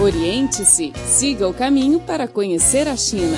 Oriente-se, siga o caminho para conhecer a China.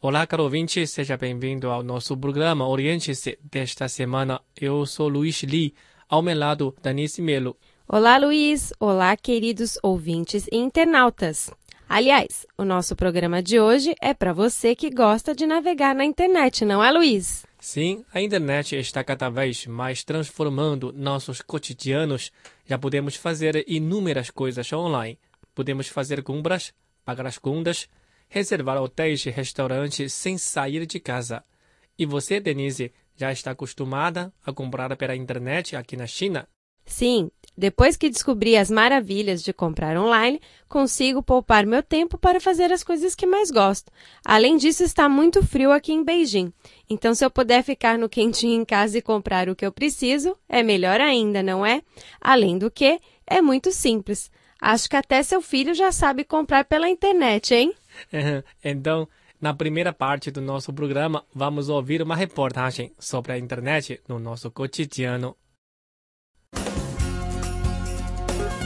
Olá, caro ouvinte, seja bem-vindo ao nosso programa Oriente-se desta semana. Eu sou Luiz Li, ao meu lado, Danice Melo. Olá, Luiz. Olá, queridos ouvintes e internautas. Aliás, o nosso programa de hoje é para você que gosta de navegar na internet, não é, Luiz? Sim, a internet está cada vez mais transformando nossos cotidianos. Já podemos fazer inúmeras coisas online. Podemos fazer compras, pagar as contas, reservar hotéis e restaurantes sem sair de casa. E você, Denise, já está acostumada a comprar pela internet aqui na China? Sim, depois que descobri as maravilhas de comprar online, consigo poupar meu tempo para fazer as coisas que mais gosto. Além disso, está muito frio aqui em Beijing. Então, se eu puder ficar no quentinho em casa e comprar o que eu preciso, é melhor ainda, não é? Além do que, é muito simples. Acho que até seu filho já sabe comprar pela internet, hein? então, na primeira parte do nosso programa, vamos ouvir uma reportagem sobre a internet no nosso cotidiano.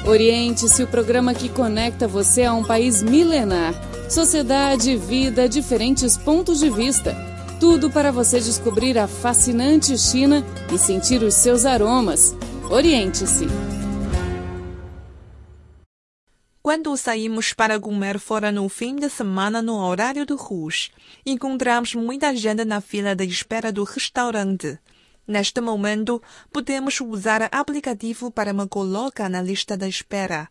Oriente-se o programa que conecta você a um país milenar. Sociedade, vida, diferentes pontos de vista. Tudo para você descobrir a fascinante China e sentir os seus aromas. Oriente-se. Quando saímos para comer fora no fim de semana no horário do rush, encontramos muita gente na fila de espera do restaurante. Neste momento, podemos usar o aplicativo para me colocar na lista de espera.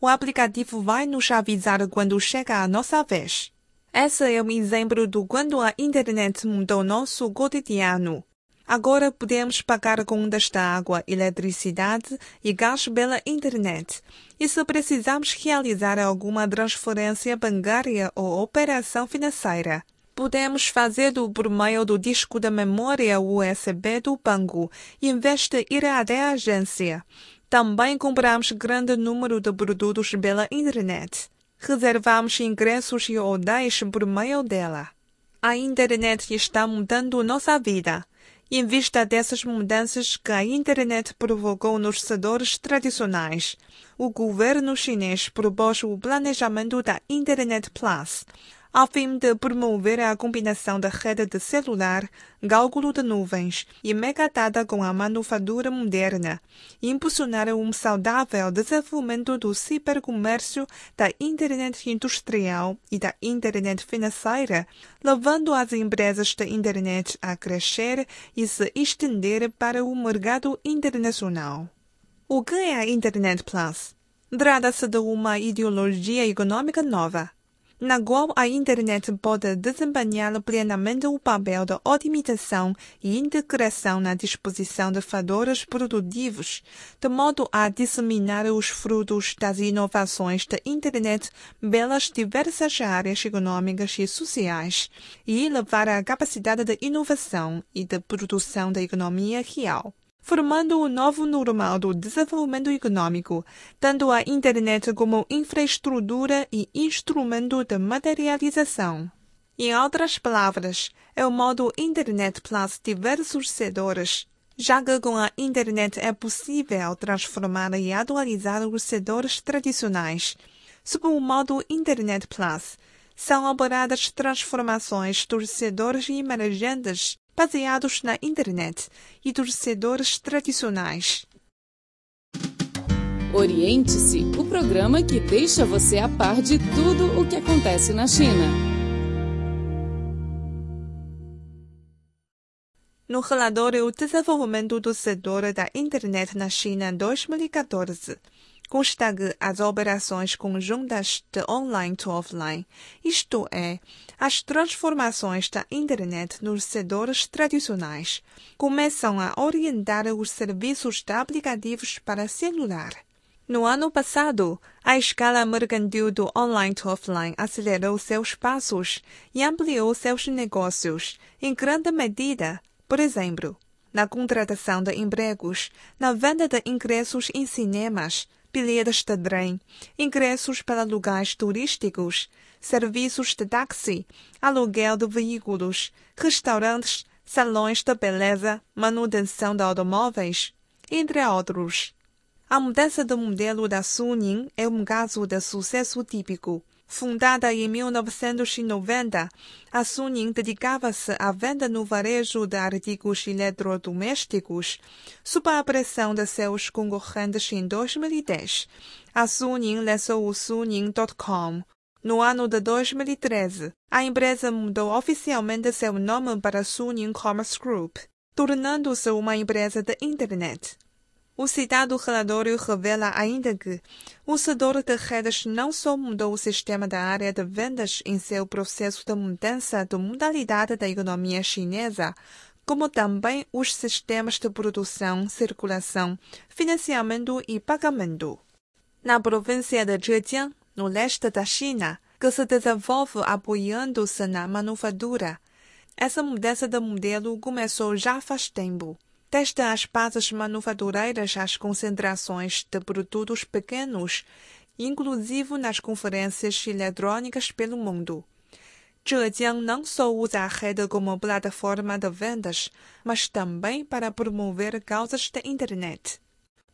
O aplicativo vai nos avisar quando chega a nossa vez. Esse é um exemplo do quando a internet mudou nosso cotidiano. Agora podemos pagar contas da água, eletricidade e gás pela internet. E se precisarmos realizar alguma transferência bancária ou operação financeira, podemos fazê-lo por meio do disco da memória USB do banco, em vez de ir até a agência. Também compramos grande número de produtos pela internet. Reservamos ingressos e hotéis por meio dela. A internet está mudando nossa vida. Em vista dessas mudanças que a internet provocou nos setores tradicionais, o governo chinês propôs o planejamento da Internet Plus, a fim de promover a combinação da rede de celular, cálculo de nuvens e megadata com a manufatura moderna, e impulsionar um saudável desenvolvimento do cibercomércio, da internet industrial e da internet financeira, levando as empresas da internet a crescer e se estender para o mercado internacional. O que é a Internet Plus? Trata-se de uma ideologia econômica nova na qual a internet pode desempenhar plenamente o papel de otimização e integração na disposição de fatores produtivos, de modo a disseminar os frutos das inovações da internet pelas diversas áreas econômicas e sociais, e elevar a capacidade de inovação e de produção da economia real formando o novo normal do desenvolvimento econômico, tendo a internet como infraestrutura e instrumento de materialização. Em outras palavras, é o modo Internet Plus diversos setores, já que com a internet é possível transformar e atualizar os setores tradicionais. Sob o modo Internet Plus, são operadas transformações dos setores emergentes baseados na internet e dos setores tradicionais. Oriente-se, o programa que deixa você a par de tudo o que acontece na China. No relatório O Desenvolvimento do Setor da Internet na China 2014, consta que as operações conjuntas de online to offline, isto é, as transformações da internet nos setores tradicionais, começam a orientar os serviços de aplicativos para celular. No ano passado, a escala mercantil do online to offline acelerou seus passos e ampliou seus negócios, em grande medida, por exemplo, na contratação de empregos, na venda de ingressos em cinemas, bilhetes de trem, ingressos para lugares turísticos, serviços de táxi, aluguel de veículos, restaurantes, salões de beleza, manutenção de automóveis, entre outros. A mudança do modelo da Suning é um caso de sucesso típico. Fundada em 1990, a Suning dedicava-se à venda no varejo de artigos eletrodomésticos. Sob a pressão de seus concorrentes em 2010, a Suning lançou o Suning.com. No ano de 2013, a empresa mudou oficialmente seu nome para Suning Commerce Group, tornando-se uma empresa de internet. O citado relatório revela ainda que o setor de redes não só mudou o sistema da área de vendas em seu processo de mudança de modalidade da economia chinesa, como também os sistemas de produção, circulação, financiamento e pagamento. Na província de Zhejiang, no leste da China, que se desenvolve apoiando-se na manufatura, essa mudança de modelo começou já faz tempo desde as bases manufatureiras às concentrações de produtos pequenos, inclusive nas conferências eletrônicas pelo mundo. Zhejiang não só usa a rede como plataforma de vendas, mas também para promover causas da internet.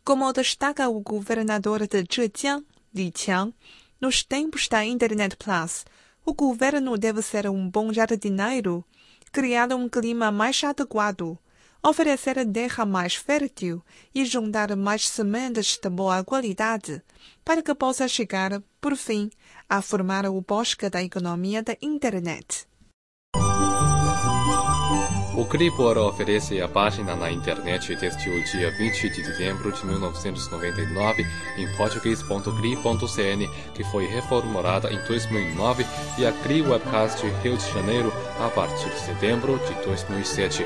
Como destaca o governador de Zhejiang, Li Qiang, nos tempos da Internet Plus, o governo deve ser um bom jardineiro, criar um clima mais adequado, oferecer terra mais fértil e juntar mais sementes de boa qualidade, para que possa chegar, por fim, a formar o bosque da economia da internet. O Cripor oferece a página na internet desde o dia 20 de dezembro de 1999 em português.cri.cn, que foi reformulada em 2009, e a Cri Webcast Rio de Janeiro a partir de setembro de 2007.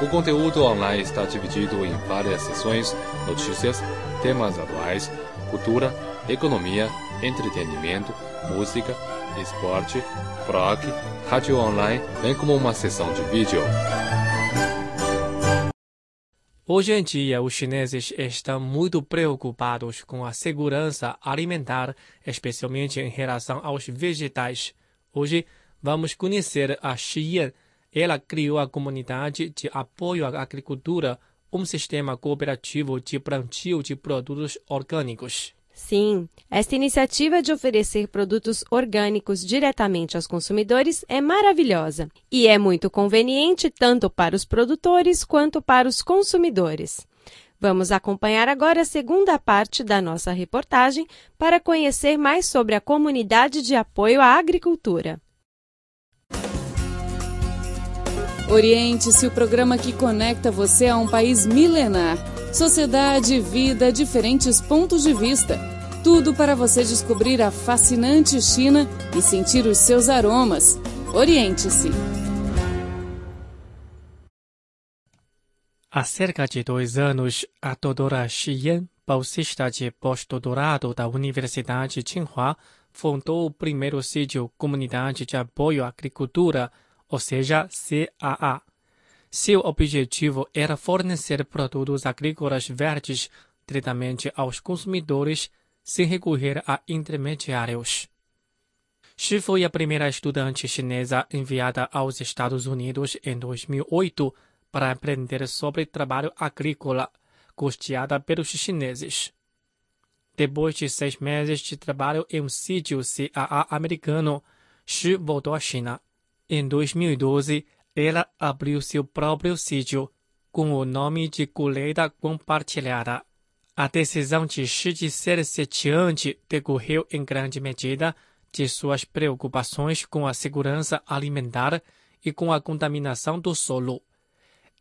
O conteúdo online está dividido em várias seções: notícias, temas atuais, cultura, economia, entretenimento, música, esporte, blog, rádio online, bem como uma seção de vídeo. Hoje em dia, os chineses estão muito preocupados com a segurança alimentar, especialmente em relação aos vegetais. Hoje, vamos conhecer a Xiyan ela criou a comunidade de apoio à agricultura, um sistema cooperativo de plantio de produtos orgânicos. Sim, esta iniciativa de oferecer produtos orgânicos diretamente aos consumidores é maravilhosa e é muito conveniente tanto para os produtores quanto para os consumidores. Vamos acompanhar agora a segunda parte da nossa reportagem para conhecer mais sobre a comunidade de apoio à agricultura. Oriente-se o programa que conecta você a um país milenar. Sociedade, vida, diferentes pontos de vista. Tudo para você descobrir a fascinante China e sentir os seus aromas. Oriente-se. Há cerca de dois anos, a doutora Xiyan, bolsista de pós-doutorado da Universidade Tsinghua, fundou o primeiro sítio Comunidade de Apoio à Agricultura ou seja, CAA. Seu objetivo era fornecer produtos agrícolas verdes diretamente aos consumidores sem recorrer a intermediários. Xi foi a primeira estudante chinesa enviada aos Estados Unidos em 2008 para aprender sobre trabalho agrícola, custeada pelos chineses. Depois de seis meses de trabalho em um sítio CAA americano, Xi voltou à China. Em 2012, ela abriu seu próprio sítio, com o nome de Colheita Compartilhada. A decisão de Xi de ser decorreu em grande medida de suas preocupações com a segurança alimentar e com a contaminação do solo.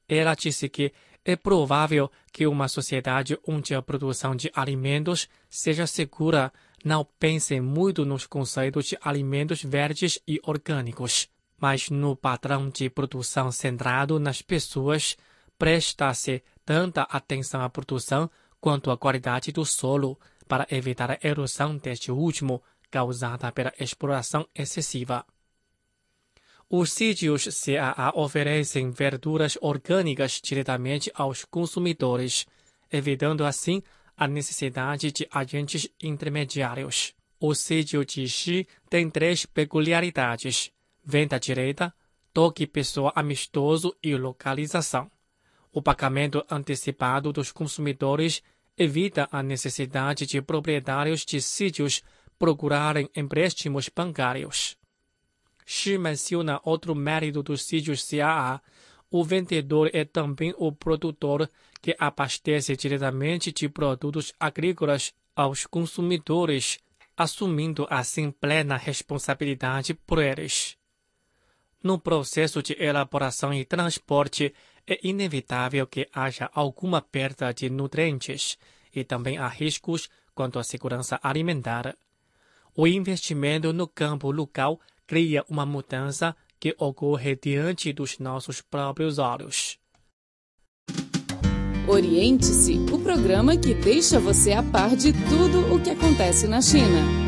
Ela disse que é provável que uma sociedade onde a produção de alimentos seja segura não pense muito nos conceitos de alimentos verdes e orgânicos mas no padrão de produção centrado nas pessoas, presta-se tanta atenção à produção quanto à qualidade do solo para evitar a erosão deste último causada pela exploração excessiva. Os sítios CAA oferecem verduras orgânicas diretamente aos consumidores, evitando assim a necessidade de agentes intermediários. O sítio de Xi tem três peculiaridades venda direta, toque pessoa amistoso e localização. O pagamento antecipado dos consumidores evita a necessidade de proprietários de sítios procurarem empréstimos bancários. Xi menciona outro mérito dos sítios CAA. O vendedor é também o produtor que abastece diretamente de produtos agrícolas aos consumidores, assumindo assim plena responsabilidade por eles. No processo de elaboração e transporte, é inevitável que haja alguma perda de nutrientes e também há riscos quanto à segurança alimentar. O investimento no campo local cria uma mudança que ocorre diante dos nossos próprios olhos. Oriente-se, o programa que deixa você a par de tudo o que acontece na China.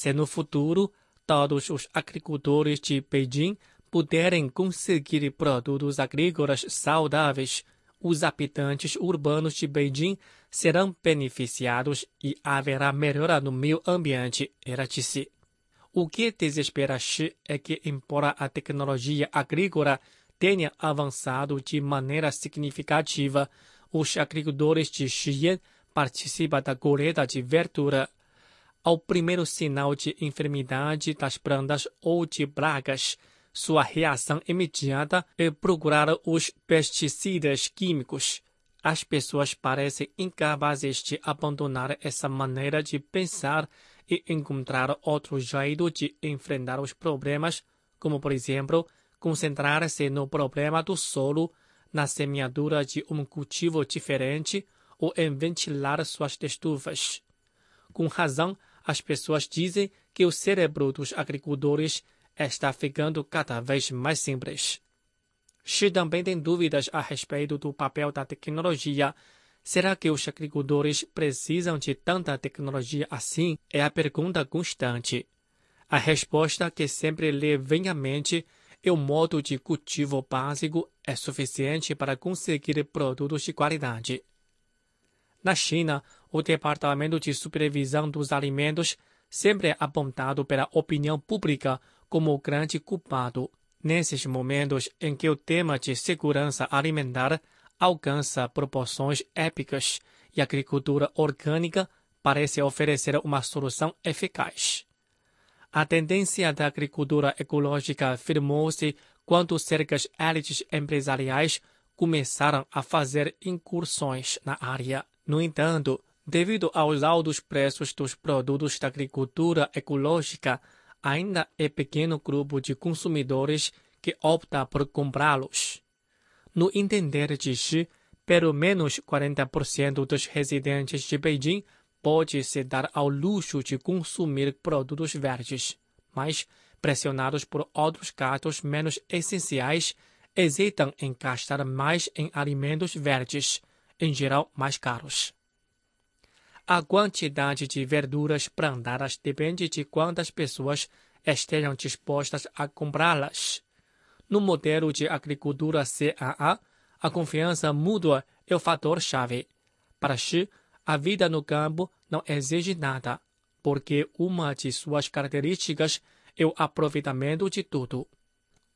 Se no futuro todos os agricultores de Beijing puderem conseguir produtos agrícolas saudáveis, os habitantes urbanos de Beijing serão beneficiados e haverá melhora no meio ambiente, ela disse. O que desespera Xi é que, embora a tecnologia agrícola tenha avançado de maneira significativa, os agricultores de Xi'an participam da colheita de verdura ao primeiro sinal de enfermidade das plantas ou de pragas, sua reação imediata é procurar os pesticidas químicos. As pessoas parecem incapazes de abandonar essa maneira de pensar e encontrar outro jeito de enfrentar os problemas, como, por exemplo, concentrar-se no problema do solo, na semeadura de um cultivo diferente ou em ventilar suas estufas. Com razão, as pessoas dizem que o cérebro dos agricultores está ficando cada vez mais simples. Xi também tem dúvidas a respeito do papel da tecnologia. Será que os agricultores precisam de tanta tecnologia assim? É a pergunta constante. A resposta que sempre lhe vem à mente é o modo de cultivo básico é suficiente para conseguir produtos de qualidade. Na China, o Departamento de Supervisão dos Alimentos sempre é apontado pela opinião pública como o grande culpado. Nesses momentos em que o tema de segurança alimentar alcança proporções épicas e a agricultura orgânica parece oferecer uma solução eficaz. A tendência da agricultura ecológica firmou-se quando cercas élites empresariais começaram a fazer incursões na área. No entanto, devido aos altos preços dos produtos da agricultura ecológica, ainda é pequeno grupo de consumidores que opta por comprá-los. No entender de Xi, pelo menos 40% dos residentes de Beijing pode se dar ao luxo de consumir produtos verdes, mas, pressionados por outros gastos menos essenciais, hesitam em gastar mais em alimentos verdes, em geral mais caros. A quantidade de verduras plantadas depende de quantas pessoas estejam dispostas a comprá-las. No modelo de agricultura CAA, a confiança mútua é o fator-chave. Para Xi, a vida no campo não exige nada, porque uma de suas características é o aproveitamento de tudo.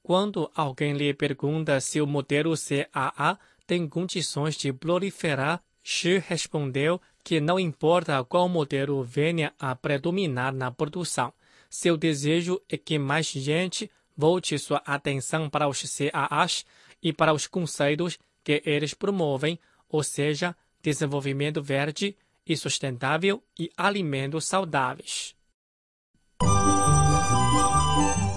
Quando alguém lhe pergunta se o modelo CAA tem condições de proliferar, Xi respondeu que não importa qual modelo venha a predominar na produção, seu desejo é que mais gente volte sua atenção para os CAAs e para os conceitos que eles promovem, ou seja, desenvolvimento verde e sustentável e alimentos saudáveis.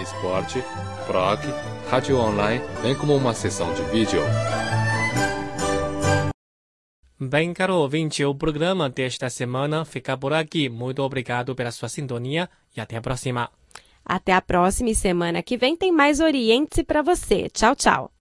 esporte, blog, rádio online, bem como uma sessão de vídeo. Bem, caro ouvinte, o programa desta semana fica por aqui. Muito obrigado pela sua sintonia e até a próxima. Até a próxima e semana que vem tem mais Oriente para você. Tchau, tchau.